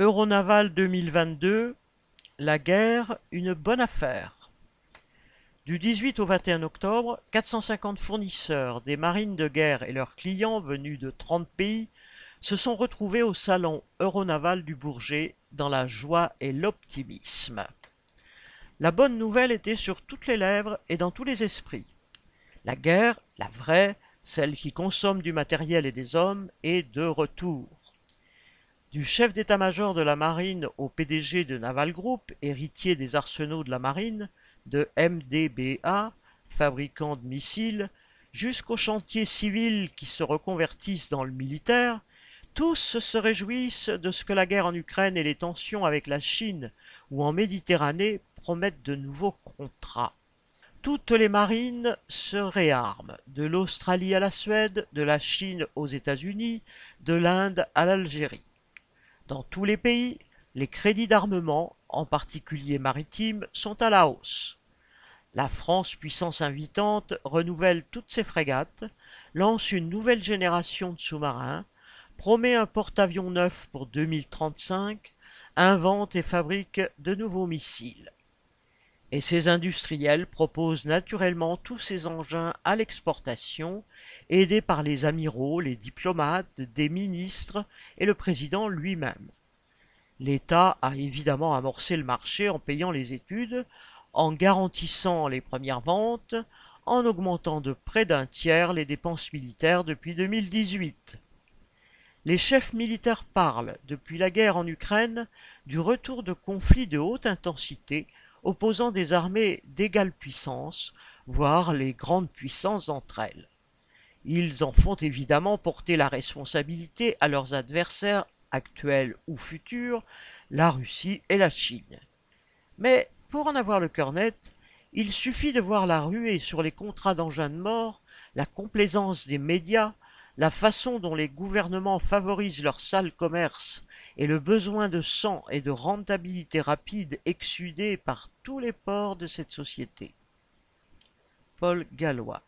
Euronaval 2022 La guerre, une bonne affaire. Du 18 au 21 octobre, 450 fournisseurs des marines de guerre et leurs clients venus de 30 pays se sont retrouvés au salon Euronaval du Bourget dans la joie et l'optimisme. La bonne nouvelle était sur toutes les lèvres et dans tous les esprits. La guerre, la vraie, celle qui consomme du matériel et des hommes, est de retour. Du chef d'état-major de la marine au PDG de Naval Group, héritier des arsenaux de la marine, de MDBA, fabricant de missiles, jusqu'aux chantiers civils qui se reconvertissent dans le militaire, tous se réjouissent de ce que la guerre en Ukraine et les tensions avec la Chine ou en Méditerranée promettent de nouveaux contrats. Toutes les marines se réarment, de l'Australie à la Suède, de la Chine aux États-Unis, de l'Inde à l'Algérie. Dans tous les pays, les crédits d'armement, en particulier maritimes, sont à la hausse. La France, puissance invitante, renouvelle toutes ses frégates, lance une nouvelle génération de sous-marins, promet un porte-avions neuf pour 2035, invente et fabrique de nouveaux missiles. Et ces industriels proposent naturellement tous ces engins à l'exportation, aidés par les amiraux, les diplomates, des ministres et le président lui-même. L'État a évidemment amorcé le marché en payant les études, en garantissant les premières ventes, en augmentant de près d'un tiers les dépenses militaires depuis 2018. Les chefs militaires parlent, depuis la guerre en Ukraine, du retour de conflits de haute intensité opposant des armées d'égale puissance, voire les grandes puissances entre elles. Ils en font évidemment porter la responsabilité à leurs adversaires actuels ou futurs, la Russie et la Chine. Mais pour en avoir le cœur net, il suffit de voir la ruée sur les contrats d'engins de mort, la complaisance des médias, la façon dont les gouvernements favorisent leur sale commerce et le besoin de sang et de rentabilité rapide exsudé par tous les ports de cette société. Paul Gallois